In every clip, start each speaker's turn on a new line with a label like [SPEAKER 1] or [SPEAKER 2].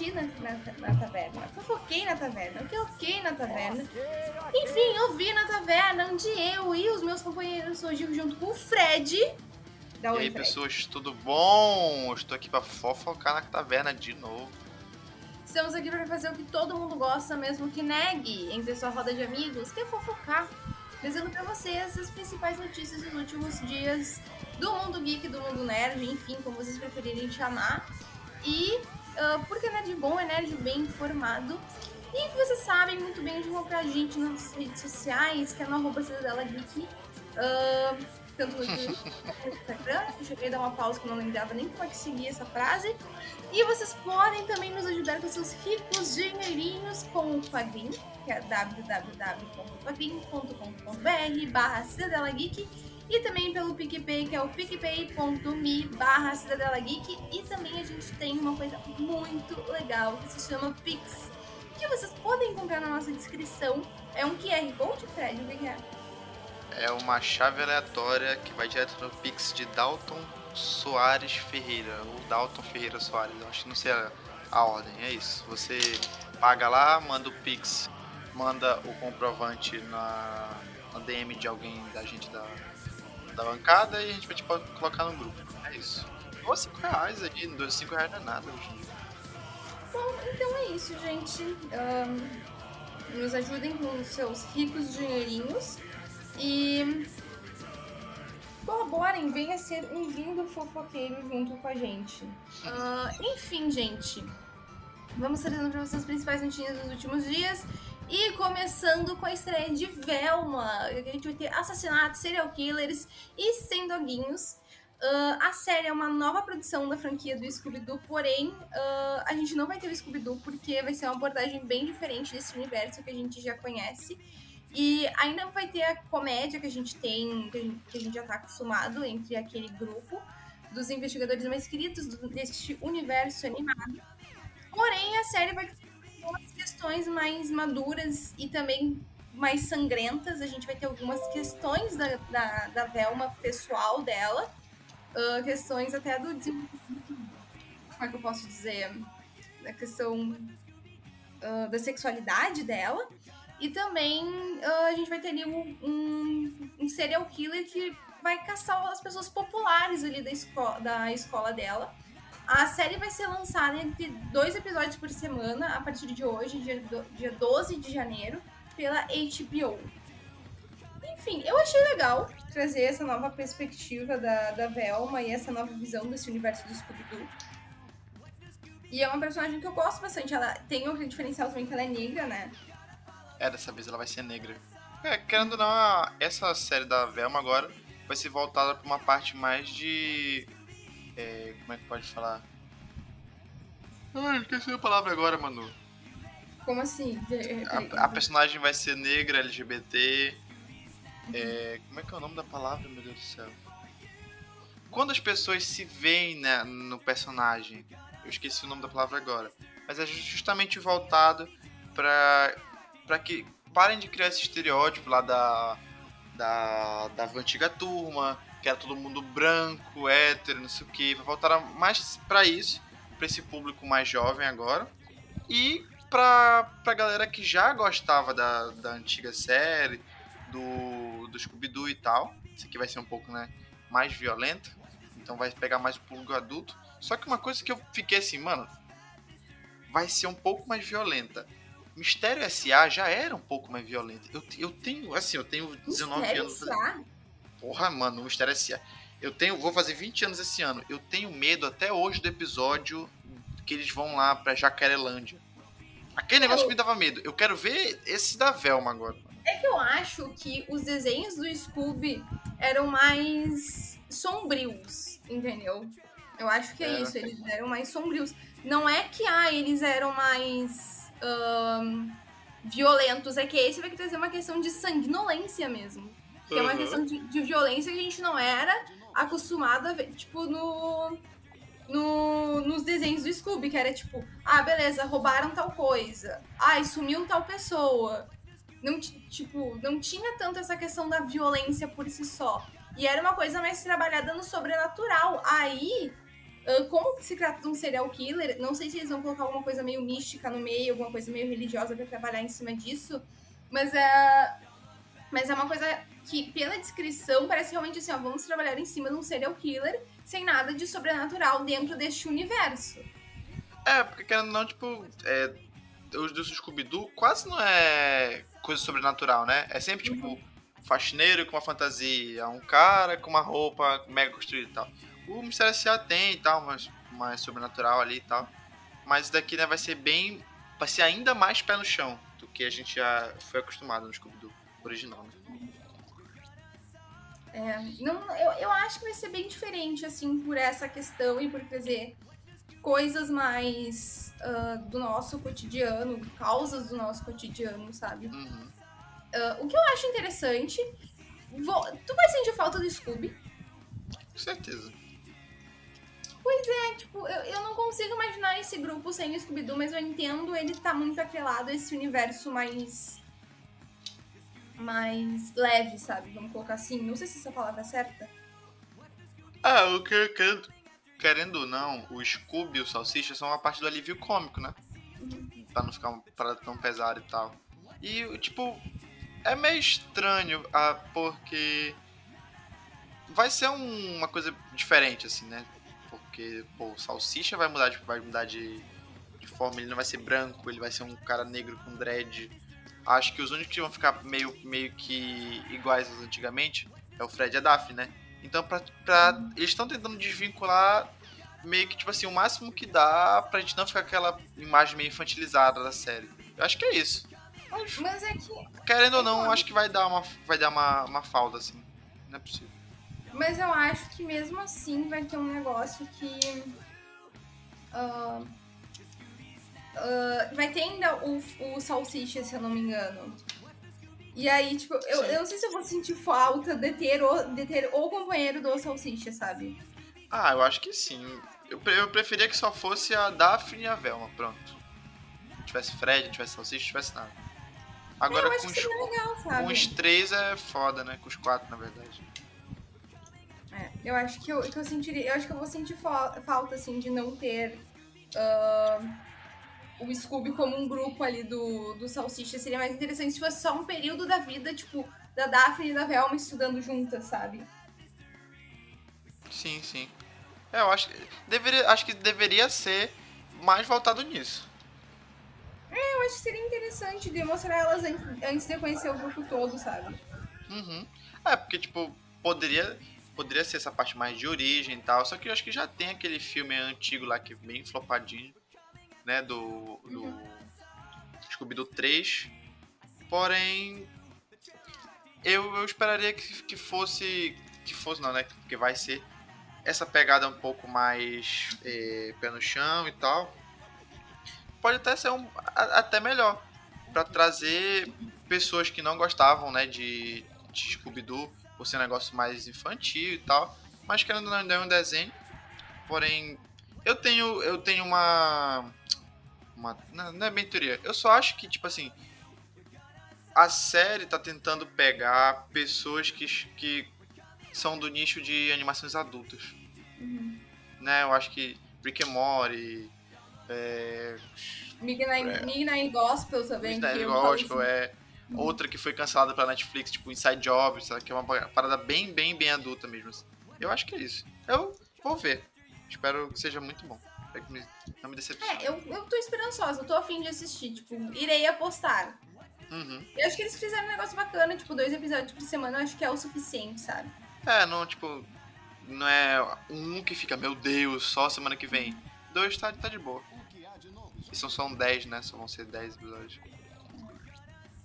[SPEAKER 1] Tititi na, na, na taverna. Fofoquei na taverna, que ok na taverna. Enfim, eu vi na taverna onde eu e os meus companheiros hoje junto com o Fred. Dá
[SPEAKER 2] E
[SPEAKER 1] oi,
[SPEAKER 2] aí,
[SPEAKER 1] Fred.
[SPEAKER 2] pessoas, tudo bom? Eu estou aqui pra fofocar na taverna de novo.
[SPEAKER 1] Estamos aqui para fazer o que todo mundo gosta, mesmo que negue, entre sua roda de amigos, que é fofocar. Trazendo para vocês as principais notícias dos últimos dias do mundo geek, do mundo nerd, enfim, como vocês preferirem chamar. E ah, porque nerd bom é nerd bem informado. E vocês sabem muito bem onde encontrar a gente nas redes sociais, que é no arroba Cidadela Geek. ah, tanto no Instagram. Eu cheguei a dar uma pausa que eu não lembrava nem como é que seguia essa frase. E vocês podem também nos ajudar com seus ricos dinheirinhos com o Padrim, que é www.padrim.com.br barra Cidadela Geek. E também pelo PicPay, que é o picpay.me barra Cidadela Geek. E também a gente tem uma coisa muito legal que se chama Pix, que vocês podem encontrar na nossa descrição. É um QR Code, Fred? O que é?
[SPEAKER 2] É uma chave aleatória que vai direto no Pix de Dalton Soares Ferreira, ou Dalton Ferreira Soares, eu acho que não sei a, a ordem, é isso. Você paga lá, manda o Pix, manda o comprovante na, na DM de alguém da gente da, da bancada e a gente vai te colocar no grupo. É isso. Ou 5 reais aí, 5 reais não é nada hoje.
[SPEAKER 1] Bom, então é isso, gente. Ahn, nos ajudem com os seus ricos dinheirinhos e colaborem, venha ser um lindo fofoqueiro junto com a gente. Ah, enfim, gente, vamos trazendo para vocês as principais notícias dos últimos dias. E começando com a estreia de Velma, a gente vai ter assassinatos, serial killers e sem doguinhos. Ah, a série é uma nova produção da franquia do Scooby-Doo, porém, ah, a gente não vai ter o Scooby-Doo porque vai ser uma abordagem bem diferente desse universo que a gente já conhece. E ainda vai ter a comédia que a gente tem, que a gente, já tá acostumado entre aquele grupo dos investigadores mais queridos do- deste universo animado. Porém, a série vai algumas questões mais maduras e também mais sangrentas. A gente vai ter algumas questões da, da, da Velma pessoal dela. ah, questões até do. Como é que eu posso dizer? Da questão ah, da sexualidade dela. E também ah, a gente vai ter ali um, um, um serial killer que vai caçar as pessoas populares ali da, esco da escola dela. A série vai ser lançada entre dois episódios por semana a partir de hoje, dia, do- dia 12 de janeiro, pela HBO. Enfim, eu achei legal trazer essa nova perspectiva da, da Velma e essa nova visão desse universo do Scooby-Doo. E é uma personagem que eu gosto bastante. Ela tem outro diferencial também que ela é negra, né?
[SPEAKER 2] É, dessa vez ela vai ser negra. É, querendo ou não, essa série da Velma agora vai ser voltada pra uma parte mais de. É, como é que pode falar? Ai, esqueci a palavra agora, Manu.
[SPEAKER 1] Como assim? É,
[SPEAKER 2] A, a personagem vai ser negra, LGBT. É, como é que é o nome da palavra, meu Deus do céu? Quando as pessoas se veem né, no personagem, eu esqueci o nome da palavra agora, mas é justamente voltado pra, pra que parem de criar esse estereótipo lá da, da, da antiga turma, que era todo mundo branco, hétero, não sei o que. Vai voltar mais pra isso, pra esse público mais jovem agora. E pra, pra galera que já gostava da, da antiga série, do, do Scooby-Doo e tal. Isso aqui vai ser um pouco né, mais violento, então vai pegar mais o público adulto. Só que uma coisa que eu fiquei assim, mano, vai ser um pouco mais violenta. Mistério S.A. já era um pouco mais violenta. Eu, eu tenho, assim, eu tenho 19
[SPEAKER 1] Mistério
[SPEAKER 2] anos.
[SPEAKER 1] S.A.?
[SPEAKER 2] Porra, mano, o Mistério S.A. Eu tenho, vou fazer 20 anos esse ano. Eu tenho medo até hoje do episódio que eles vão lá pra Jacarelândia. Aquele negócio que me dava medo. Eu quero ver esse da Velma agora.
[SPEAKER 1] É que eu acho que os desenhos do Scooby eram mais sombrios, entendeu? Eu acho que é
[SPEAKER 2] Era.
[SPEAKER 1] isso, eles eram mais sombrios. Não é que ah, eles eram mais violentos, é que esse vai trazer uma questão de sanguinolência mesmo. Que é uma questão de, de violência que a gente não era acostumado a ver, tipo, no, no, nos desenhos do Scooby, que era tipo, ah, beleza, roubaram tal coisa. Ah, sumiu tal pessoa. Não, ti- tipo, não tinha tanto essa questão da violência por si só. E era uma coisa mais trabalhada no sobrenatural. Aí, ah, como se trata de um serial killer, não sei se eles vão colocar alguma coisa meio mística no meio, alguma coisa meio religiosa pra trabalhar em cima disso. Mas é. Mas é uma coisa que, pela descrição, parece realmente assim, ó, vamos trabalhar em cima de um serial killer sem nada de sobrenatural dentro deste universo.
[SPEAKER 2] É, porque querendo não, tipo, é, os do Scooby-Doo quase não é coisa sobrenatural, né? É sempre, tipo, faxineiro com uma fantasia, um cara com uma roupa mega construída e tal. O Mistério S.A. tem e tal, mas mais sobrenatural ali e tal. Mas isso daqui, né, vai ser bem... Vai ser ainda mais pé no chão do que a gente já foi acostumado no Scooby-Doo original, né?
[SPEAKER 1] É, não, eu, eu acho que vai ser bem diferente, assim, por essa questão e por trazer coisas mais ah, do nosso cotidiano, causas do nosso cotidiano, sabe?
[SPEAKER 2] Uhum.
[SPEAKER 1] Ah, o que eu acho interessante. vou- tu vai sentir falta do Scooby?
[SPEAKER 2] Com certeza.
[SPEAKER 1] É, tipo, eu, eu não consigo imaginar esse grupo sem o Scooby-Doo, mas eu entendo ele tá muito atrelado a esse universo mais. Mais leve, sabe? Vamos colocar assim. Não sei se essa palavra é certa.
[SPEAKER 2] Ah, o que querendo, querendo ou não, o Scooby e o Salsicha são uma parte do alívio cômico, né? Pra não ficar uma parada tão pesada e tal. E, tipo, é meio estranho, ah, porque vai ser um- uma coisa diferente, assim, né? Porque, pô, o Salsicha vai mudar, de, vai mudar de, de forma, ele não vai ser branco, ele vai ser um cara negro com dread. Acho que os únicos que vão ficar meio, meio que iguais aos antigamente é o Fred e a Daphne, né? Então, pra, pra, eles estão tentando desvincular meio que, tipo assim, o máximo que dá pra gente não ficar com aquela imagem meio infantilizada da série. Eu acho que é isso. Mas,
[SPEAKER 1] Mas é que.
[SPEAKER 2] querendo ou não, acho que vai dar uma, vai dar uma, uma falda, assim. Não é possível.
[SPEAKER 1] Mas eu acho que mesmo assim vai ter um negócio que. ah, ah, vai ter ainda o, o salsicha, se eu não me engano. E aí, tipo, eu, eu não sei se eu vou sentir falta de ter, o, de ter o companheiro do salsicha, sabe?
[SPEAKER 2] Ah, eu acho que sim. Eu, eu preferia que só fosse a Daphne e a Velma, pronto. Não tivesse Fred, não tivesse Salsicha, não tivesse nada. Agora
[SPEAKER 1] acho
[SPEAKER 2] com os,
[SPEAKER 1] legal,
[SPEAKER 2] com os três é foda, né? Com os quatro, na verdade.
[SPEAKER 1] É, eu acho que eu, que eu sentiria. Eu acho que eu vou sentir fa- falta, assim, de não ter ah, o Scooby como um grupo ali do, do Salsicha. Seria mais interessante se fosse só um período da vida, tipo, da Daphne e da Velma estudando juntas, sabe?
[SPEAKER 2] Sim, sim. É, eu acho que deveria, acho que deveria ser mais voltado nisso.
[SPEAKER 1] Eu acho que seria interessante demonstrar elas an- antes de conhecer o grupo todo, sabe?
[SPEAKER 2] Uhum. É, porque, tipo, poderia, poderia ser essa parte mais de origem e tal, só que eu acho que já tem aquele filme antigo lá que é bem flopadinho, né, do, do Scooby-Doo 3, porém, eu, eu esperaria que, que fosse, que fosse não, né, porque vai ser essa pegada um pouco mais eh, pé no chão e tal, pode até ser um, a- até melhor, para trazer pessoas que não gostavam, né, de, de Scooby-Doo, por ser um negócio mais infantil e tal, mas querendo não é um desenho. Porém, eu tenho eu tenho uma uma não, não é bem teoria. Eu só acho que tipo assim, a série tá tentando pegar pessoas que que são do nicho de animações adultas, né? Eu acho que Rick and Morty, é,
[SPEAKER 1] Midnight,
[SPEAKER 2] É.
[SPEAKER 1] Midnight Gospel também.
[SPEAKER 2] Midnight
[SPEAKER 1] eu
[SPEAKER 2] Gospel, é outra que foi cancelada pela Netflix, tipo Inside Job, sabe? que é uma parada bem, bem, bem adulta mesmo. assim. Eu acho que é isso. Eu vou ver. Espero que seja muito bom. Espero que me- não me decepcione.
[SPEAKER 1] É, eu, eu tô esperançosa, eu tô afim de assistir, tipo, irei apostar.
[SPEAKER 2] Uhum.
[SPEAKER 1] Eu acho que eles fizeram um negócio bacana, tipo, dois episódios por semana, eu acho que é o suficiente, sabe?
[SPEAKER 2] É, não, tipo, não é um que fica, meu Deus, só semana que vem. Dois tá, tá de boa. E são só 10, né? Só vão ser 10 episódios.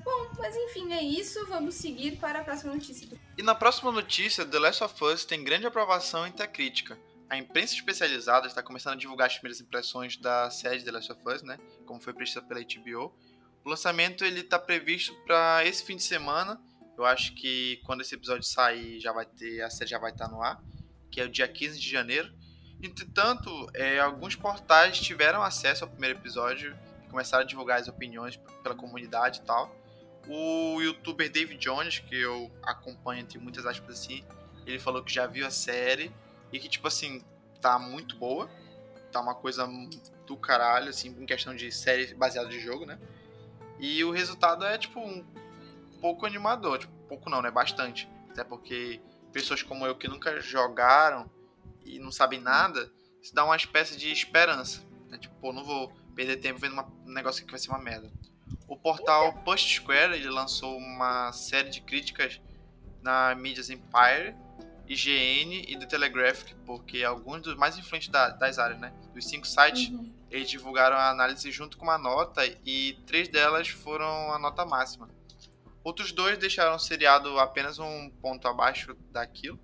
[SPEAKER 1] Bom, mas enfim, é isso. Vamos seguir para a próxima notícia.
[SPEAKER 2] E na próxima notícia, The Last of Us tem grande aprovação entre a crítica. A imprensa especializada está começando a divulgar as primeiras impressões da série The Last of Us, né? Como foi prevista pela HBO. O lançamento ele está previsto para esse fim de semana. Eu acho que quando esse episódio sair, já vai ter a série já vai estar tá no ar, que é o dia 15 de janeiro. Entretanto, é, alguns portais tiveram acesso ao primeiro episódio e começaram a divulgar as opiniões pela comunidade e tal. O youtuber David Jones, que eu acompanho entre muitas aspas assim, ele falou que já viu a série e que, tipo assim, tá muito boa. Tá uma coisa do caralho, assim, em questão de série baseada de jogo, né? E o resultado é, tipo, um pouco animador. Tipo, pouco não, né? Bastante. Até porque pessoas como eu que nunca jogaram e não sabem nada, isso dá uma espécie de esperança. Né? Tipo, pô, não vou perder tempo vendo uma, um negócio que vai ser uma merda. O portal Post Square ele lançou uma série de críticas na Medias Empire, IGN e do Telegraph, porque alguns dos mais influentes da, das áreas, né? Dos cinco sites, uhum. eles divulgaram a análise junto com uma nota e três delas foram a nota máxima. Outros dois deixaram o seriado apenas um ponto abaixo daquilo,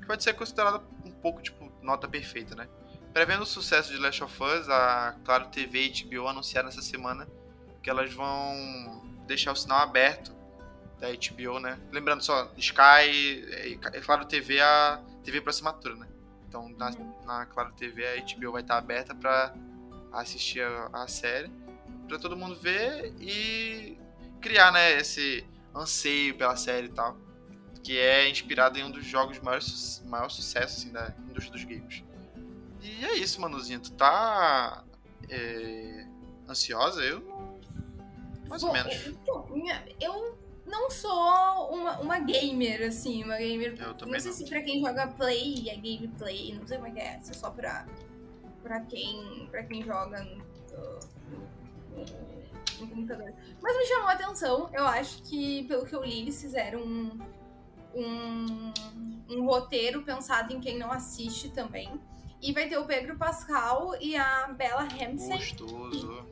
[SPEAKER 2] que pode ser considerado um pouco tipo nota perfeita, né? Prevendo o sucesso de Last of Us, a Claro TV e HBO anunciaram essa semana que elas vão deixar o sinal aberto da HBO, né? Lembrando só, Sky, é, é Claro TV, a TV por assinatura, né? Então na, na Claro TV a HBO vai estar aberta para assistir a, a série, para todo mundo ver e criar, né, esse anseio pela série e tal, que é inspirado em um dos jogos de maior, sucesso assim, da indústria dos games. E é isso, Manuzinho. Tu tá é, ansiosa? Eu mais Bom, ou menos.
[SPEAKER 1] Eu não sou uma, uma gamer, assim, uma gamer.
[SPEAKER 2] Eu
[SPEAKER 1] não sei
[SPEAKER 2] não.
[SPEAKER 1] se pra quem joga play é gameplay, não sei como é que é, se é só pra, pra, quem, pra quem joga no, no, no, computador. Mas me chamou a atenção, eu acho que, pelo que eu li, eles fizeram um, um, um roteiro pensado em quem não assiste também. E vai ter o Pedro Pascal e a Bella Ramsey.
[SPEAKER 2] Gostoso.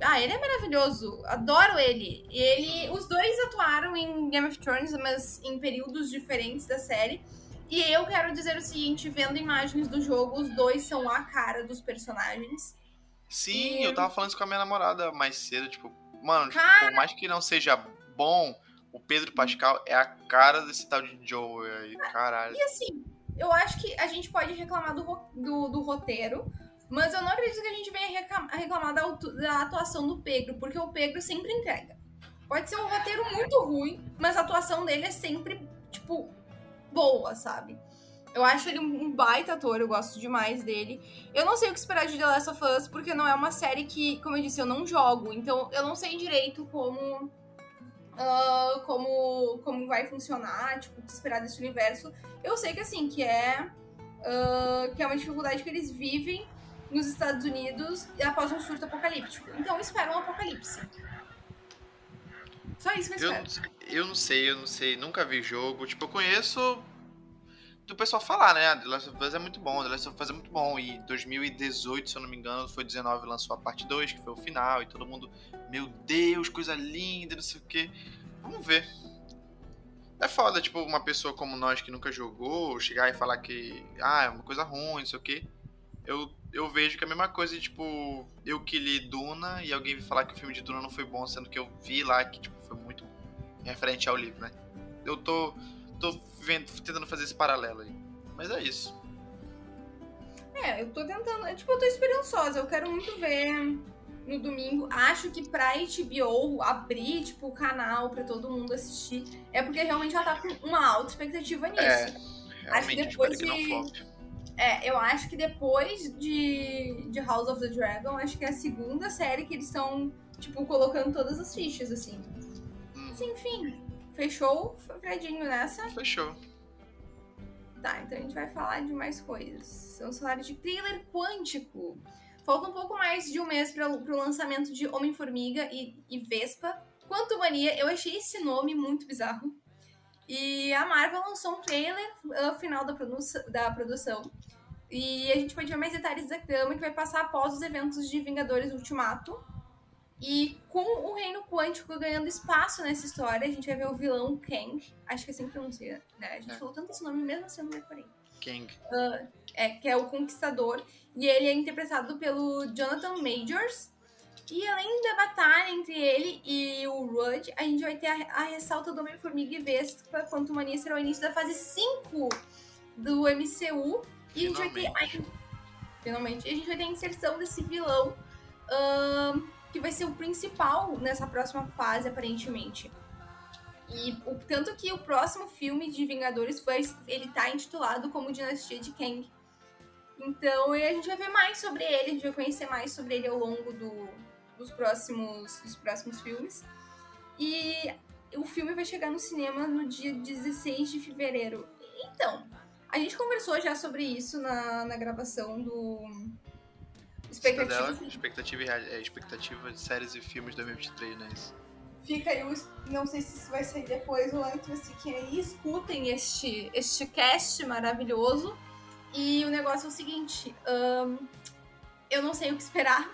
[SPEAKER 1] Ah, ele é maravilhoso. Adoro ele. Ele, os dois atuaram em Game of Thrones, mas em períodos diferentes da série. E eu quero dizer o seguinte, vendo imagens do jogo, os dois são a cara dos personagens.
[SPEAKER 2] Sim, e... eu tava falando isso com a minha namorada mais cedo, tipo, mano,
[SPEAKER 1] cara... tipo,
[SPEAKER 2] por mais que não seja bom, o Pedro Pascal é a cara desse tal de Joe aí, caralho.
[SPEAKER 1] E assim, eu acho que a gente pode reclamar do, do, do roteiro, mas eu não acredito que a gente venha reclamar da, da atuação do Pedro, porque o Pedro sempre entrega. Pode ser um roteiro muito ruim, mas a atuação dele é sempre, tipo, boa, sabe? Eu acho ele um baita ator, eu gosto demais dele. Eu não sei o que esperar de The Last of Us, porque não é uma série que, como eu disse, eu não jogo. Então eu não sei direito como. Uh, como, como vai funcionar, tipo, o que esperar desse universo. Eu sei que assim, que é. Uh, que é uma dificuldade que eles vivem nos Estados Unidos após um surto apocalíptico. Então espera um apocalipse. Só isso que eu espero.
[SPEAKER 2] Eu, eu não sei, eu não sei, nunca vi jogo. Tipo, eu conheço do pessoal falar, né? The Last of Us é muito bom, The Last of Us é muito bom. E 2018, se eu não me engano, foi 19, lançou a parte 2, que foi o final, e todo mundo, meu Deus, coisa linda, não sei o quê. Vamos ver. É foda, tipo, uma pessoa como nós que nunca jogou, chegar e falar que, ah, é uma coisa ruim, não sei o quê. Eu eu vejo que é a mesma coisa, tipo, eu que li Duna e alguém me falar que o filme de Duna não foi bom, sendo que eu vi lá que tipo, foi muito referente ao livro, né? Eu tô, tô vendo, tentando fazer esse paralelo aí. Mas é isso.
[SPEAKER 1] É, eu tô tentando. Tipo, eu tô esperançosa. Eu quero muito ver no domingo. Acho que pra HBO abrir, tipo, o canal pra todo mundo assistir, é porque realmente ela tá com uma alta expectativa nisso.
[SPEAKER 2] É, realmente, Acho que depois que.
[SPEAKER 1] É, eu acho que depois de, de House of the Dragon, acho que é a segunda série que eles estão, tipo, colocando todas as fichas, assim. Hum. Mas, enfim, fechou o Fredinho nessa?
[SPEAKER 2] Fechou.
[SPEAKER 1] Tá, então a gente vai falar de mais coisas. Vamos falar de trailer quântico. Falta um pouco mais de um mês para o lançamento de Homem-Formiga e, e Vespa. Quanto Mania, eu achei esse nome muito bizarro. E a Marvel lançou um trailer uh, final da, produ da produção. E a gente pode ver mais detalhes da trama que vai passar após os eventos de Vingadores Ultimato. E com o Reino Quântico ganhando espaço nessa história, a gente vai ver o vilão Kang. Acho que é assim que pronuncia, né? A gente é. falou tanto esse nome mesmo assim, eu não decorei.
[SPEAKER 2] Kang.
[SPEAKER 1] Uh, é, que é o Conquistador. E ele é interpretado pelo Jonathan Majors. E além da batalha entre ele e o Rudd, a gente vai ter a, a ressalta do Homem-Formiga e Vespa quanto Mania será o início da fase 5 do MCU. E a gente vai ter. A, finalmente. A gente vai ter a inserção desse vilão. que vai ser o principal nessa próxima fase, aparentemente. E o, tanto que o próximo filme de Vingadores foi, ele tá intitulado como Dinastia de Kang. Então a gente vai ver mais sobre ele, a gente vai conhecer mais sobre ele ao longo do, dos, próximos, dos próximos filmes. E o filme vai chegar no cinema no dia 16 de fevereiro. Então, a gente conversou já sobre isso na, na gravação do.
[SPEAKER 2] Expectativa. Expectativa, é, expectativa de séries e filmes de 2023, né? Isso.
[SPEAKER 1] Fica aí, não sei se isso vai sair depois ou antes, fiquem aí, escutem este, este cast maravilhoso. E o negócio é o seguinte, um, eu não sei o que esperar.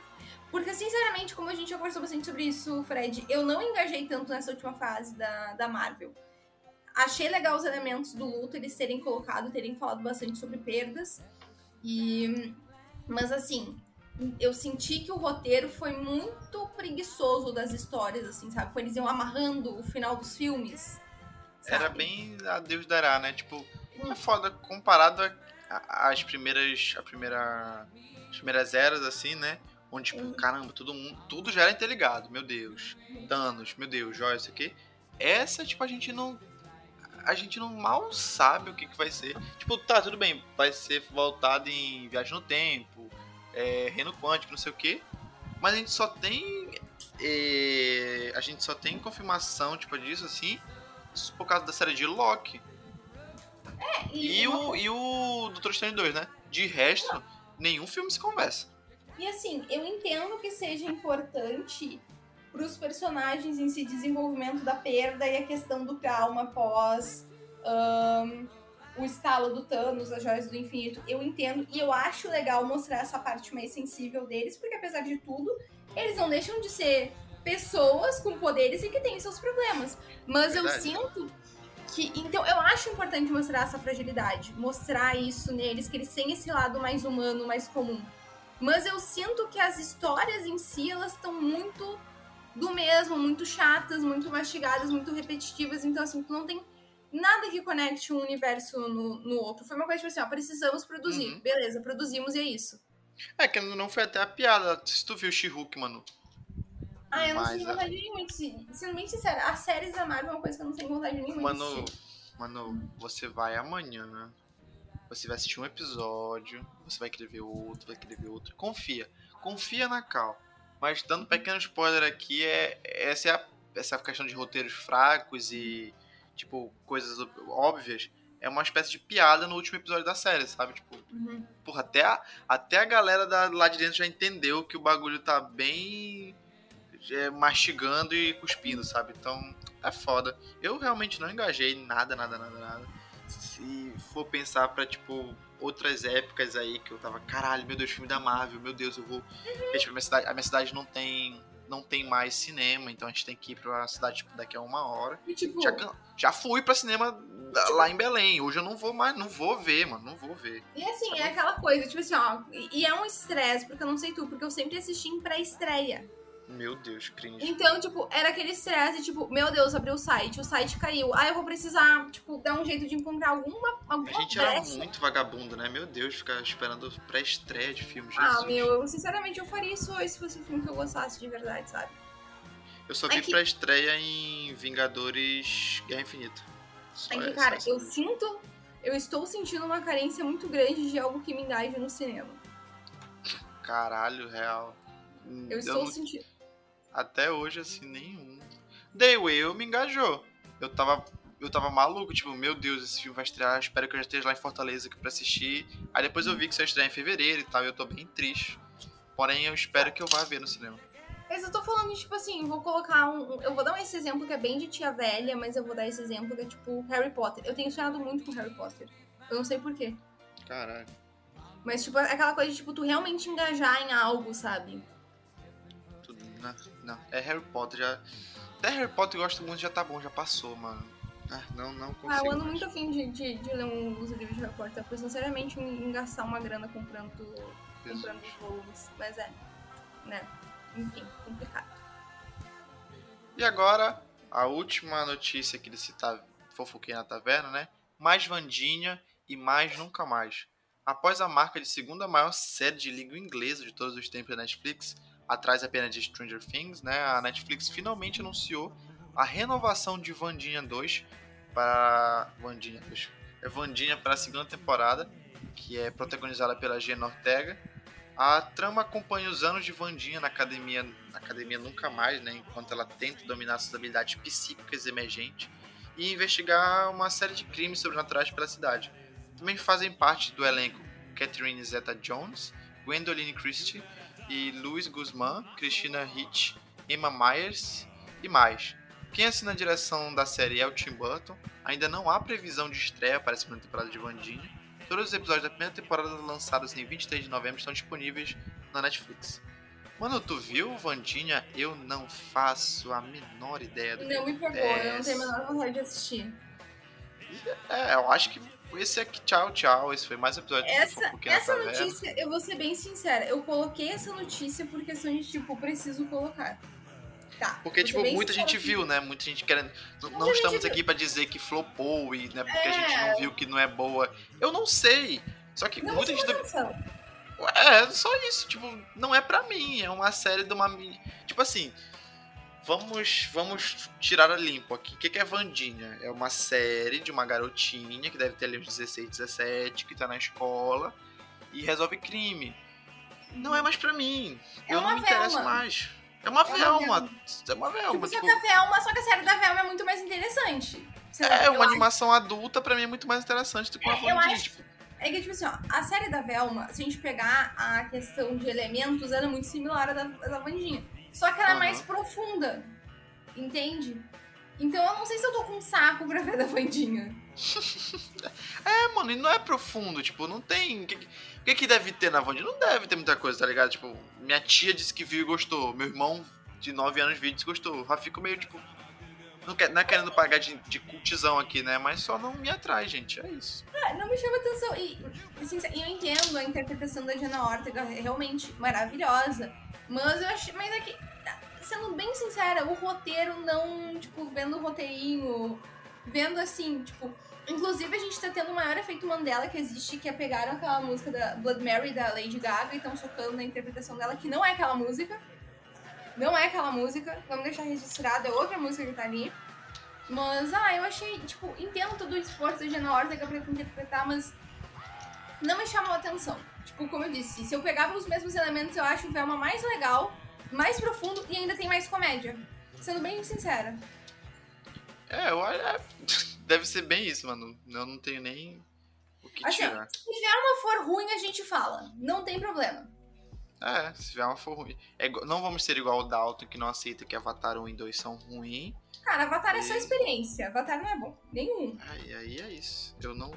[SPEAKER 1] Porque, sinceramente, como a gente já conversou bastante sobre isso, Fred, eu não engajei tanto nessa última fase da, da Marvel. Achei legal os elementos do luto, eles terem colocado, terem falado bastante sobre perdas. E. Mas assim, eu senti que o roteiro foi muito preguiçoso das histórias, assim, sabe? Quando eles iam amarrando o final dos filmes.
[SPEAKER 2] Sabe? Era bem a Deus dará, né? Tipo, é foda comparado às primeiras. A primeira, as primeiras eras, assim, né? Onde, tipo, hum. caramba, todo mundo. Tudo já era interligado, meu Deus. Thanos, meu Deus, Joy, isso aqui. Essa, tipo, a gente não. A gente não mal sabe o que, que vai ser. Tipo, tá, tudo bem, vai ser voltado em viagem no tempo, é, reino quântico, não sei o que. Mas a gente só tem. É, a gente só tem confirmação tipo, disso assim por causa da série de Loki.
[SPEAKER 1] É,
[SPEAKER 2] e, e, o, e o Doutor Estranho 2, né? De resto, nenhum filme se conversa.
[SPEAKER 1] E assim, eu entendo que seja importante para os personagens em si desenvolvimento da perda e a questão do trauma após um, o estalo do Thanos, as joias do infinito, eu entendo e eu acho legal mostrar essa parte mais sensível deles, porque apesar de tudo, eles não deixam de ser pessoas com poderes e que têm seus problemas. Mas Verdade. eu sinto que. Então, eu acho importante mostrar essa fragilidade, mostrar isso neles, que eles têm esse lado mais humano, mais comum. Mas eu sinto que as histórias em si, elas estão muito do mesmo, muito chatas, muito mastigadas, muito repetitivas. Então, assim, tu não tem nada que conecte um universo no, no outro. Foi uma coisa tipo assim, ó, precisamos produzir. Uhum. Beleza, produzimos e é isso.
[SPEAKER 2] É, que não foi até a piada. Se tu viu She-Hulk, mano.
[SPEAKER 1] Ah, eu não tenho vontade nenhuma. Sendo bem sincera, as séries da Marvel é uma coisa que eu não tenho vontade nenhuma
[SPEAKER 2] mano, Mano, você vai amanhã, você vai assistir um episódio, você vai querer ver outro, vai querer ver outro. Confia. Confia na Cal. Mas dando um pequeno spoiler aqui, é, essa é a, essa questão de roteiros fracos e tipo, coisas óbvias, é uma espécie de piada no último episódio da série, sabe? Tipo, uhum. porra, até a, até a galera da, lá de dentro já entendeu que o bagulho tá bem é, mastigando e cuspindo, sabe? Então, é foda. Eu realmente não engajei nada, nada, nada, nada. Se for pensar pra, tipo, outras épocas aí que eu tava, caralho, meu Deus, filme da Marvel, meu Deus, eu vou. Uhum. Tipo, a minha cidade, a minha cidade não tem não tem mais cinema, então a gente tem que ir pra cidade tipo, daqui a uma hora.
[SPEAKER 1] E, tipo,
[SPEAKER 2] já, já fui pra cinema lá em Belém. Hoje eu não vou mais, não vou ver, mano. Não vou ver.
[SPEAKER 1] E assim, Sabe? é aquela coisa, tipo assim, ó. E é um estresse, porque eu não sei tu, porque eu sempre assisti em pré-estreia.
[SPEAKER 2] Meu Deus, cringe.
[SPEAKER 1] Então, tipo, era aquele estresse, tipo, meu Deus, abriu o site, o site caiu. Ah, eu vou precisar, tipo, dar um jeito de encontrar alguma, alguma
[SPEAKER 2] A gente brecha. era muito vagabundo, né? Meu Deus, ficar esperando pré-estreia de filme,
[SPEAKER 1] Jesus. Ah, meu, eu, sinceramente, eu faria isso se fosse um filme que eu gostasse de verdade, sabe?
[SPEAKER 2] Eu só vi é que... pré-estreia em Vingadores Guerra Infinita.
[SPEAKER 1] Só é que, cara, eu sinto... Eu estou sentindo uma carência muito grande de algo que me engaje no cinema.
[SPEAKER 2] Caralho, real.
[SPEAKER 1] Eu estou eu não... sentindo
[SPEAKER 2] até hoje, assim, nenhum. The Whale me engajou. Eu tava, eu tava maluco, tipo, meu Deus, esse filme vai estrear, espero que eu já esteja lá em Fortaleza aqui pra assistir. Aí depois eu vi que isso ia estrear em fevereiro e tal, e eu tô bem triste. Porém, eu espero que eu vá ver no cinema.
[SPEAKER 1] Mas eu tô falando, tipo assim, vou colocar um. Eu vou dar esse exemplo que é bem de tia velha, mas eu vou dar esse exemplo que é tipo Harry Potter. Eu tenho sonhado muito com Harry Potter. Eu não sei porquê.
[SPEAKER 2] Caralho.
[SPEAKER 1] Mas, tipo, é aquela coisa de, tipo, tu realmente engajar em algo, sabe?
[SPEAKER 2] Não, não. É Harry Potter já. Até Harry Potter eu gosto muito, já tá bom, já passou, mano. Ah, não, não consigo.
[SPEAKER 1] Ah, eu ando
[SPEAKER 2] mais.
[SPEAKER 1] muito afim de, de, de ler um, os livros de Harry Potter, porque sinceramente em, em gastar uma grana comprando, comprando os volumes. Mas é, né? Enfim, complicado.
[SPEAKER 2] E agora, a última notícia aqui desse ta... Fofoquei na Taverna, né? Mais Vandinha e mais Nunca Mais. Após a marca de segunda maior série de língua inglesa de todos os tempos da Netflix, atrás apenas de Stranger Things, né? A Netflix finalmente anunciou a renovação de Vandinha 2 para Vandinha 2. É Vandinha para a segunda temporada, que é protagonizada pela Jenna Ortega. A trama acompanha os anos de Vandinha na academia, na academia nunca mais, né? Enquanto ela tenta dominar suas habilidades psíquicas emergentes e investigar uma série de crimes sobrenaturais pela cidade. Também fazem parte do elenco Catherine Zeta-Jones, Gwendoline Christie e Luiz Guzmán, Christina Ricci, Emma Myers e mais. Quem assina a direção da série é o Tim Burton. Ainda não há previsão de estreia para a segunda temporada de Vandinha. Todos os episódios da primeira temporada lançados em 23 de novembro estão disponíveis na Netflix. Mano, tu viu Vandinha? Eu não faço a menor ideia do que
[SPEAKER 1] Não me pegou, eu não tenho a menor vontade de assistir.
[SPEAKER 2] É, eu acho que esse aqui, tchau, tchau. Esse foi mais um episódio
[SPEAKER 1] Essa,
[SPEAKER 2] do Fofoquinha
[SPEAKER 1] essa notícia, eu vou ser bem sincera, eu coloquei essa notícia por questão de, tipo, preciso colocar. Tá.
[SPEAKER 2] Porque, tipo, muita gente
[SPEAKER 1] aqui.
[SPEAKER 2] viu, né? Muita gente querendo. Não, não
[SPEAKER 1] Muita
[SPEAKER 2] estamos
[SPEAKER 1] gente
[SPEAKER 2] aqui pra dizer que flopou e, né? Porque a gente
[SPEAKER 1] É.
[SPEAKER 2] não viu que não é boa. Eu não sei. Só que
[SPEAKER 1] Não
[SPEAKER 2] muita gente.
[SPEAKER 1] chama atenção.
[SPEAKER 2] É, só isso. Tipo, não é pra mim. É uma série de uma. Tipo assim. Vamos, vamos tirar a limpo aqui. O que que é Vandinha? É uma série de uma garotinha que deve ter ali uns 16, 17, que tá na escola e resolve crime. Não é mais pra mim.
[SPEAKER 1] É
[SPEAKER 2] Eu não me interesso
[SPEAKER 1] Velma.
[SPEAKER 2] mais. É uma
[SPEAKER 1] É uma
[SPEAKER 2] Velma. É uma Velma.
[SPEAKER 1] Tipo, só
[SPEAKER 2] tipo,
[SPEAKER 1] que a Velma, só que a série da Velma é muito mais interessante.
[SPEAKER 2] É, uma
[SPEAKER 1] acho.
[SPEAKER 2] animação adulta pra mim é muito mais interessante do que uma
[SPEAKER 1] É, eu
[SPEAKER 2] Vandinha.
[SPEAKER 1] acho-
[SPEAKER 2] Tipo,
[SPEAKER 1] É que, tipo assim, ó, a série da Velma, se a gente pegar a questão de elementos, ela é muito similar à da, à da Vandinha. Só que ela é
[SPEAKER 2] Aham.
[SPEAKER 1] mais profunda. Entende? Então eu não sei se eu tô com um saco pra ver da Vandinha.
[SPEAKER 2] É, mano, e não é profundo, tipo, não tem. O que, que, que deve ter na Vandinha? Não deve ter muita coisa, tá ligado? Tipo, minha tia disse que viu e gostou. Meu irmão de 9 anos viu e disse que gostou. Já fico meio, tipo. Não, quer, não é querendo pagar de, de cultizão aqui, né? Mas só não me atrai, gente. É isso.
[SPEAKER 1] Ah, não me chama atenção. E, assim, eu entendo a interpretação da Jenna Ortega, é realmente maravilhosa. Mas eu achei. Mas é que, sendo bem sincera, o roteiro não, tipo, vendo o roteirinho, vendo assim, tipo. Inclusive, a gente tá tendo o maior efeito Mandela que existe, que é pegaram aquela música da Blood Mary da Lady Gaga e estão socando na interpretação dela, que não é aquela música. Não é aquela música. Vamos deixar registrado, é outra música que tá ali. Mas, ah, eu achei, tipo, entendo todo o esforço da Jenna Ortega pra interpretar, mas não me chamou a atenção. Tipo, como eu disse, se eu pegava os mesmos elementos, eu acho o Velma mais legal, mais profundo e ainda tem mais comédia. Sendo bem sincera.
[SPEAKER 2] É, eu acho. é, deve ser bem isso, mano. Eu não tenho nem o que
[SPEAKER 1] Assim,
[SPEAKER 2] tirar.
[SPEAKER 1] Se Velma for ruim, a gente fala. Não tem problema.
[SPEAKER 2] É, se vier uma for ruim. É não vamos ser igual o Dalton, que não aceita que Avatar 1 e 2 são ruins.
[SPEAKER 1] Cara, Avatar é só
[SPEAKER 2] E-
[SPEAKER 1] experiência. Avatar não é bom. Nenhum.
[SPEAKER 2] Aí, aí é isso. Eu não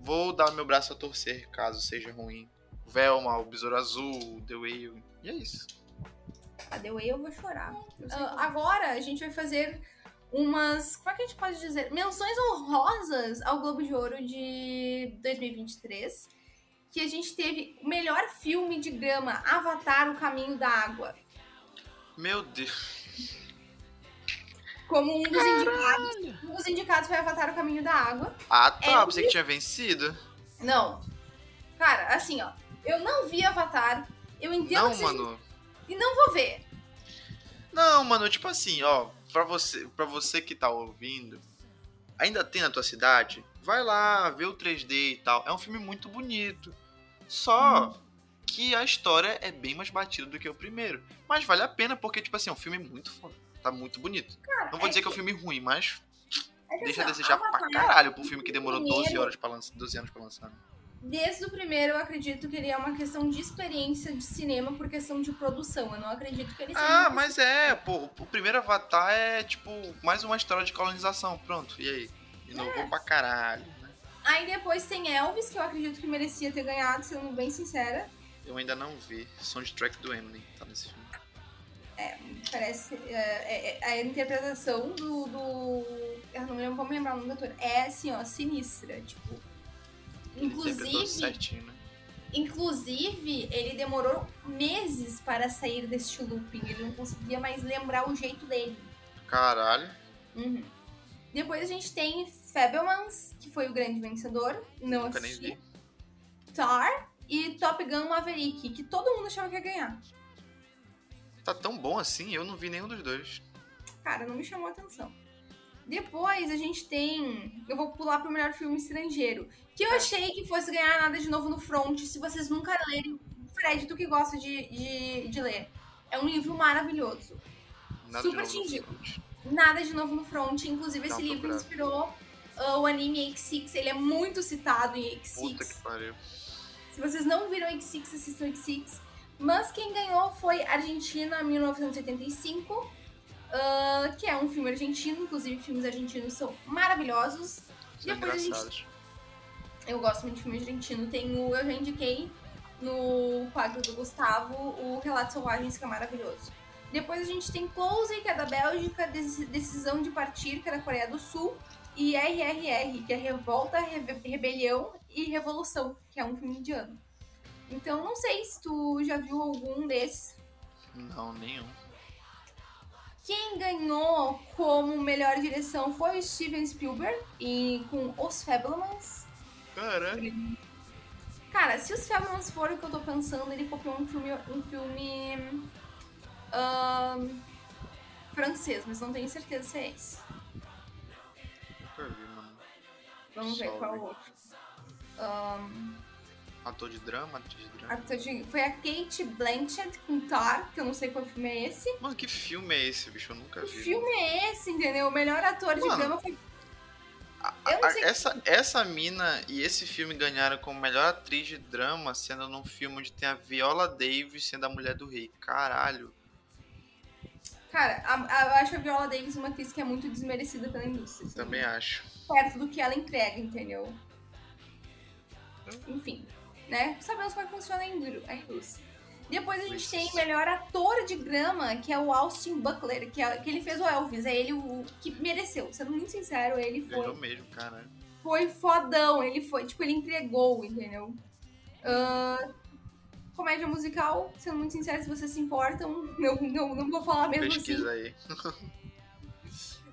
[SPEAKER 2] vou dar meu braço a torcer caso seja ruim. Velma, o Besouro Azul, The Whale. E é isso.
[SPEAKER 1] A The Way eu vou chorar. Ah, agora a gente vai fazer umas. Como é que a gente pode dizer? Menções honrosas ao Globo de Ouro de 2023. Que a gente teve o melhor filme de drama, Avatar, O Caminho da Água.
[SPEAKER 2] Meu Deus.
[SPEAKER 1] Como um dos indicados. Um dos indicados foi Avatar, O Caminho da Água.
[SPEAKER 2] Ah, tá.
[SPEAKER 1] É,
[SPEAKER 2] Pensei que tinha vencido.
[SPEAKER 1] Não. Cara, assim, ó. Eu não vi Avatar. Eu entendo
[SPEAKER 2] Não,
[SPEAKER 1] que
[SPEAKER 2] mano.
[SPEAKER 1] E não vou ver.
[SPEAKER 2] Não, mano, tipo assim, ó. Pra você, pra você que tá ouvindo, ainda tem na tua cidade, vai lá, vê o 3D e tal. É um filme muito bonito. Só que a história é bem mais batida do que o primeiro. Mas vale a pena, porque, tipo assim, é um filme muito foda. Tá muito bonito.
[SPEAKER 1] Cara,
[SPEAKER 2] Não vou
[SPEAKER 1] é
[SPEAKER 2] dizer que é um filme ruim, mas
[SPEAKER 1] é que
[SPEAKER 2] deixa a
[SPEAKER 1] assim, ó,
[SPEAKER 2] desejar pra
[SPEAKER 1] Avatar,
[SPEAKER 2] caralho pro filme que demorou
[SPEAKER 1] primeiro-
[SPEAKER 2] 12 horas pra lançar, 12 anos pra lançar.
[SPEAKER 1] Desde o primeiro, eu acredito que ele é uma questão de experiência de cinema por questão de produção. Eu não acredito que ele seja.
[SPEAKER 2] Ah, mas é, pô, o primeiro Avatar é tipo mais uma história de colonização, pronto, e aí? Inovou pra caralho?
[SPEAKER 1] Aí depois tem Elvis, que eu acredito que merecia ter ganhado, sendo bem sincera.
[SPEAKER 2] Eu ainda não vi. Soundtrack do Eminem tá nesse filme.
[SPEAKER 1] Parece. é, é- é a interpretação do, do, Eu não lembro, me lembrar o nome do ator. É assim, ó, sinistra. Tipo. Inclusive.
[SPEAKER 2] Certinho, né?
[SPEAKER 1] Inclusive, ele demorou meses para sair deste looping. Ele não conseguia mais lembrar o jeito dele.
[SPEAKER 2] Caralho.
[SPEAKER 1] Uhum. Depois a gente tem Fabelmans, que foi o grande vencedor. Não
[SPEAKER 2] Nunca
[SPEAKER 1] assisti. Tar e Top Gun Maverick, que todo mundo achava que ia ganhar.
[SPEAKER 2] Tá tão bom assim, eu não vi nenhum dos dois.
[SPEAKER 1] Cara, não me chamou a atenção. Depois a gente tem. Eu vou pular pro melhor filme estrangeiro. Que eu
[SPEAKER 2] Tá.
[SPEAKER 1] achei que fosse ganhar nada de novo no front. Se vocês nunca lerem. Fred, tu que gosta de, de, de ler. É um livro maravilhoso.
[SPEAKER 2] Nada
[SPEAKER 1] Super
[SPEAKER 2] front.
[SPEAKER 1] Nada de novo no front. Inclusive,
[SPEAKER 2] Dá
[SPEAKER 1] esse livro inspirou o anime X6. Ele é muito citado em
[SPEAKER 2] Puta
[SPEAKER 1] X6.
[SPEAKER 2] que pariu.
[SPEAKER 1] Se vocês não viram X6, assistam X6. Mas quem ganhou foi Argentina 1985, ah, que é um filme argentino. Inclusive, filmes argentinos são maravilhosos.
[SPEAKER 2] São
[SPEAKER 1] Depois a gente-. Eu gosto muito de filme argentino. Tem o Eu Já Indiquei no quadro do Gustavo, o Relatos Selvagens, que é maravilhoso. Depois a gente tem Close, que é da Bélgica, Dec- Decisão de Partir, que é da Coreia do Sul, e RRR, que é Revolta, Rebe- Rebelião e Revolução, que é um filme indiano. Então, não sei se tu já viu algum desses.
[SPEAKER 2] Não, nenhum.
[SPEAKER 1] Quem ganhou como melhor direção foi o Steven Spielberg, e com Os Fablemans.
[SPEAKER 2] Caralho.
[SPEAKER 1] Cara, se os Fablemans forem o que eu tô pensando, ele copiou um filme, um filme ahn, francês, mas não tenho certeza se é esse. Vamos ver
[SPEAKER 2] Só
[SPEAKER 1] qual outro. Ahn,
[SPEAKER 2] Ator de drama, atriz de drama.
[SPEAKER 1] ator de- foi a Kate Blanchett com Tar, que eu não sei qual filme é esse.
[SPEAKER 2] Mano, que filme é esse, bicho? Eu nunca
[SPEAKER 1] Que
[SPEAKER 2] vi.
[SPEAKER 1] filme é esse, entendeu? O melhor ator de
[SPEAKER 2] Mano,
[SPEAKER 1] drama foi.
[SPEAKER 2] A-
[SPEAKER 1] Eu não
[SPEAKER 2] a- essa, essa mina e esse filme ganharam como melhor atriz de drama, sendo num filme onde tem a Viola Davis sendo a mulher do rei. Caralho.
[SPEAKER 1] Cara, a- a- eu acho a Viola Davis uma atriz que é muito desmerecida pela indústria. assim,
[SPEAKER 2] Também acho.
[SPEAKER 1] Perto do que ela entrega, entendeu? Enfim, né? Sabemos como é que funciona a indú- a indústria. Depois a gente
[SPEAKER 2] Isso.
[SPEAKER 1] tem melhor ator de drama, que é o Austin Butler, que, é, que ele fez o Elvis. É ele o que mereceu. Sendo muito sincero, ele foi,
[SPEAKER 2] mesmo, caralho.
[SPEAKER 1] foi fodão. Ele foi, tipo, ele entregou, entendeu? Ah, comédia musical, sendo muito sincero, se vocês se importam, não, não, não vou falar mesmo assim.
[SPEAKER 2] Pesquisa aí.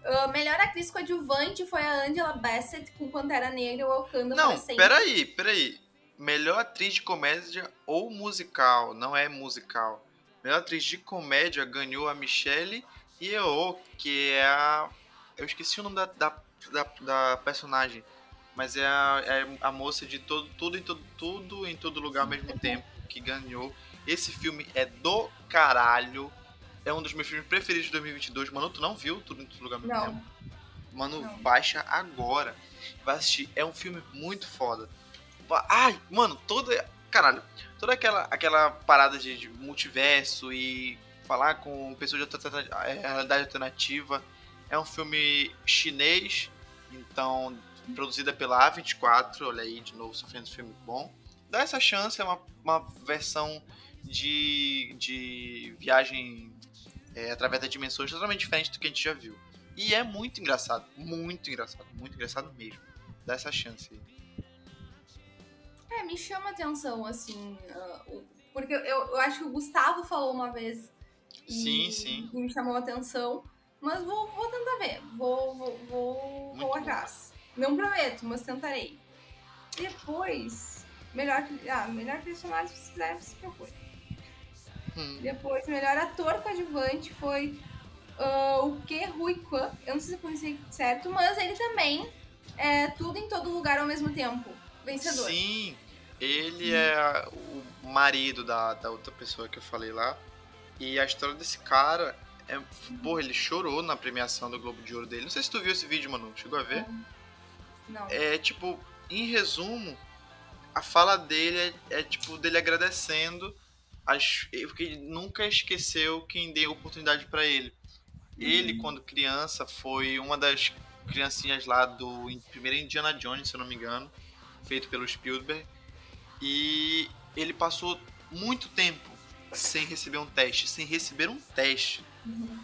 [SPEAKER 1] Ah, melhor atriz coadjuvante foi a Angela Bassett com Pantera Negra e Wakanda
[SPEAKER 2] Não, peraí, peraí. Melhor atriz de comédia ou musical, não é musical. Melhor atriz de comédia ganhou a Michelle Yeoh, que é a. Eu esqueci o nome da, da, da, da personagem. Mas é a, é a moça de todo, tudo, em todo, tudo em todo lugar ao mesmo tempo que ganhou. Esse filme é do caralho. É um dos meus filmes preferidos de 2022. Mano, tu não viu Tudo em todo lugar mesmo tempo?
[SPEAKER 1] Não,
[SPEAKER 2] Mano,
[SPEAKER 1] Não.
[SPEAKER 2] baixa agora. Vai assistir. É um filme muito foda. Ai, mano, toda. Caralho. Toda aquela, aquela parada de, de multiverso e falar com pessoas de outra outra- é, realidade alternativa. É um filme chinês, então produzida pela A24. Olha aí, de novo, sofrendo um filme bom. Dá essa chance, é uma, uma versão de, de viagem é, através das dimensões totalmente diferente do que a gente já viu. E é muito engraçado, muito engraçado, muito engraçado mesmo. Dá essa chance.
[SPEAKER 1] É, me chama atenção, assim, ah, porque eu, eu acho que o Gustavo falou uma vez e,
[SPEAKER 2] Sim, sim.
[SPEAKER 1] e me chamou a atenção, mas vou, vou tentar ver, vou, vou, vou,
[SPEAKER 2] Muito
[SPEAKER 1] vou
[SPEAKER 2] bom.
[SPEAKER 1] atrás. Não prometo, mas tentarei. Depois, melhor, ah, melhor personagem, se quiser, se procure.
[SPEAKER 2] Hum,
[SPEAKER 1] Depois, melhor ator coadjuvante foi ah, o Ke Rui Kwan. Eu não sei se eu pronunciei certo, mas ele também é tudo em todo lugar ao mesmo tempo. Vencedor.
[SPEAKER 2] Sim, ele é o marido da, da outra pessoa que eu falei lá. E a história desse cara é. Porra, ele chorou na premiação do Globo de Ouro dele. Não sei se tu viu esse vídeo, mano. Chegou a ver?
[SPEAKER 1] Não.
[SPEAKER 2] É tipo, em resumo, a fala dele é, é, tipo dele agradecendo as, porque ele nunca esqueceu quem deu oportunidade pra ele. Ele, quando criança, foi uma das criancinhas lá do primeiro Indiana Jones, se eu não me engano, feito pelo Spielberg. E ele passou muito tempo sem receber um teste, sem receber um teste.
[SPEAKER 1] Uhum.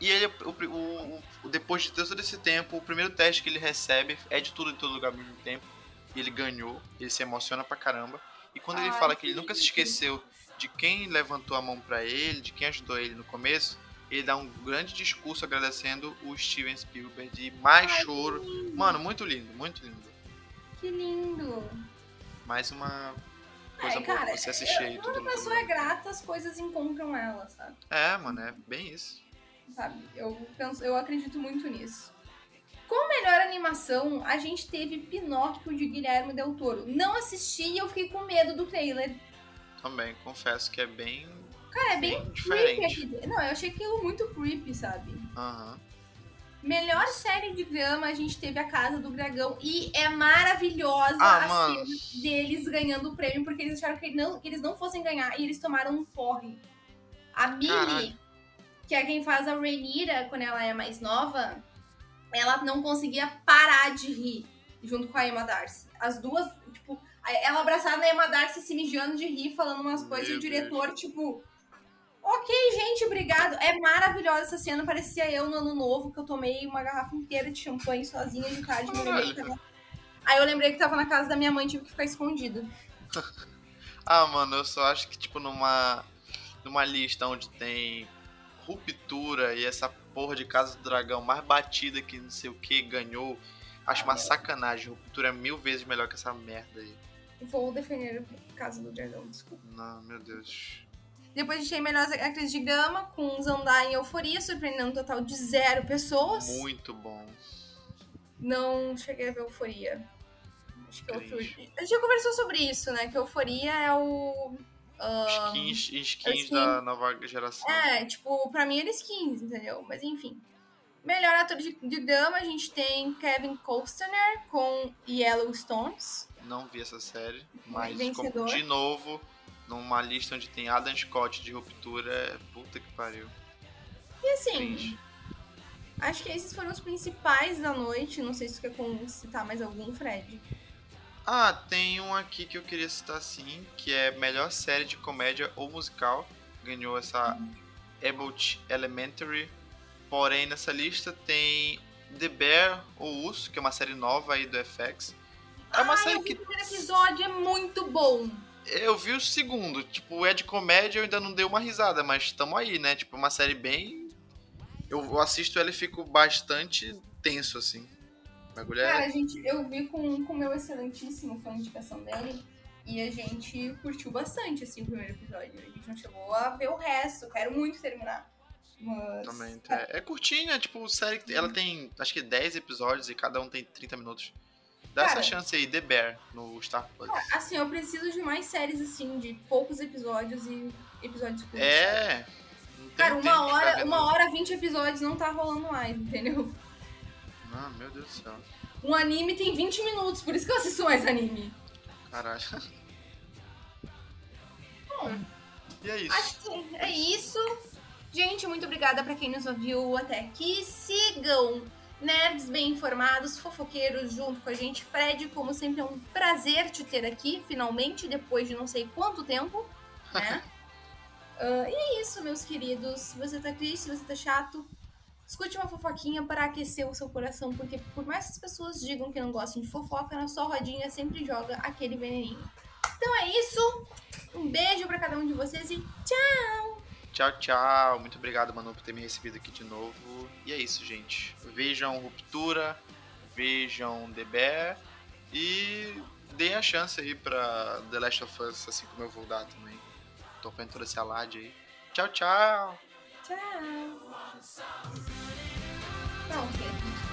[SPEAKER 2] E ele, o, o, o, depois de todo esse tempo, o primeiro teste que ele recebe é de tudo em todo lugar ao mesmo tempo. E ele ganhou, ele se emociona pra caramba. E quando ele fala que ele nunca se esqueceu de quem levantou a mão para ele, de quem ajudou ele no começo, ele dá um grande discurso agradecendo o Steven Spielberg de mais Ai, choro. Mano, muito lindo, muito lindo.
[SPEAKER 1] Que lindo.
[SPEAKER 2] Mais uma coisa é, boa cara, você assistir aí.
[SPEAKER 1] Quando a pessoa é grata, as coisas encontram ela, sabe?
[SPEAKER 2] É, mano, é bem isso.
[SPEAKER 1] Sabe? Eu, penso, eu acredito muito nisso. Com melhor animação, a gente teve Pinóquio de Guilherme Del Toro. Não assisti e eu fiquei com medo do trailer.
[SPEAKER 2] Também, confesso que é bem.
[SPEAKER 1] Cara, é bem diferente. creepy. Não, eu achei aquilo muito creepy, sabe?
[SPEAKER 2] Aham. Uhum.
[SPEAKER 1] Melhor série de drama, a gente teve A Casa do Dragão. E é maravilhosa
[SPEAKER 2] ah,
[SPEAKER 1] a
[SPEAKER 2] mano.
[SPEAKER 1] deles ganhando o prêmio, porque eles acharam que, não, que eles não fossem ganhar e eles tomaram um porre. A Millie, que é quem faz a Rhaenyra quando ela é mais nova, ela não conseguia parar de rir junto com a Emma Darcy. As duas, tipo, ela abraçada na Emma Darcy se mijando de rir, falando umas Meu coisas, e o diretor, Deus. tipo Ok, gente, obrigado. É maravilhosa essa cena. Parecia eu no ano novo, que eu tomei uma garrafa inteira de champanhe sozinha de tarde. Aí eu lembrei que tava na casa da minha mãe e tive que ficar escondida.
[SPEAKER 2] ah, mano, eu só acho que, tipo, numa, numa lista onde tem ruptura e essa porra de Casa do Dragão mais batida que não sei o que ganhou, acho uma sacanagem. Ruptura é mil vezes melhor que essa merda aí.
[SPEAKER 1] Vou defender Casa do Dragão, desculpa.
[SPEAKER 2] Não, meu Deus.
[SPEAKER 1] Depois a gente tem Melhores Actriz de Gama, com Zandar em Euforia, surpreendendo um total de zero pessoas.
[SPEAKER 2] Muito bom.
[SPEAKER 1] Não cheguei a ver Euforia. Acho que é outro... A gente já conversou sobre isso, né? Que Euforia é o...
[SPEAKER 2] Skins, skins skin... da nova geração.
[SPEAKER 1] É, tipo, pra mim era skins, entendeu? Mas enfim. Melhor ator de, de drama, a gente tem Kevin Costner com Yellowstones.
[SPEAKER 2] Não vi essa série, mas como, de novo, numa lista onde tem Adam Scott de ruptura, é puta que pariu.
[SPEAKER 1] E assim, acho que esses foram os principais da noite. Não sei se você quer citar mais algum, Fred.
[SPEAKER 2] Ah, tem um aqui que eu queria citar sim, que é melhor série de comédia ou musical. Ganhou essa. About Elementary. Porém, nessa lista tem The Bear ou Urso, que é uma série nova aí do FX.
[SPEAKER 1] É uma Ai, série que. O primeiro episódio é muito bom
[SPEAKER 2] eu vi o segundo. Tipo, é de comédia, eu ainda não dei uma risada, mas tamo aí, né? Tipo, uma série bem. Eu assisto ela e fico bastante tenso, assim.
[SPEAKER 1] Bagulho é... Cara, gente, eu vi com o meu excelentíssimo fã de indicação dele. E a gente curtiu bastante, assim, o primeiro episódio. A gente não chegou a ver o resto. Quero muito terminar. Mas...
[SPEAKER 2] Também. É, é curtinha, tipo, série. Ela tem acho que 10 episódios e cada um tem 30 minutos. Dá Cara, essa chance aí, The Bear, no Star Plus.
[SPEAKER 1] Assim, eu preciso de mais séries, assim, de poucos episódios e episódios curtos.
[SPEAKER 2] É.
[SPEAKER 1] Cara, uma hora, uma hora, 20 episódios não tá rolando mais, entendeu?
[SPEAKER 2] Ah, meu Deus do céu.
[SPEAKER 1] Um anime tem 20 minutos, por isso que eu assisto mais anime.
[SPEAKER 2] Caralho.
[SPEAKER 1] Bom,
[SPEAKER 2] e é isso.
[SPEAKER 1] Acho que é isso. Gente, muito obrigada para quem nos ouviu até aqui. Sigam nerds bem informados, fofoqueiros junto com a gente. Fred, como sempre, é um prazer te ter aqui, finalmente, depois de não sei quanto tempo, né? uh, e é isso, meus queridos. Se você tá triste, se você tá chato, escute uma fofoquinha para aquecer o seu coração, porque por mais que as pessoas digam que não gostam de fofoca, na sua rodinha sempre joga aquele veneninho. Então é isso. Um beijo para cada um de vocês e tchau!
[SPEAKER 2] Tchau, tchau. Muito obrigado, Manu, por ter me recebido aqui de novo. E é isso, gente. Vejam Ruptura, vejam The Bear e deem a chance aí pra The Last of Us, assim como eu vou dar também. Tô vendo toda essa alarde aí. Tchau, tchau.
[SPEAKER 1] Tchau. Pronto.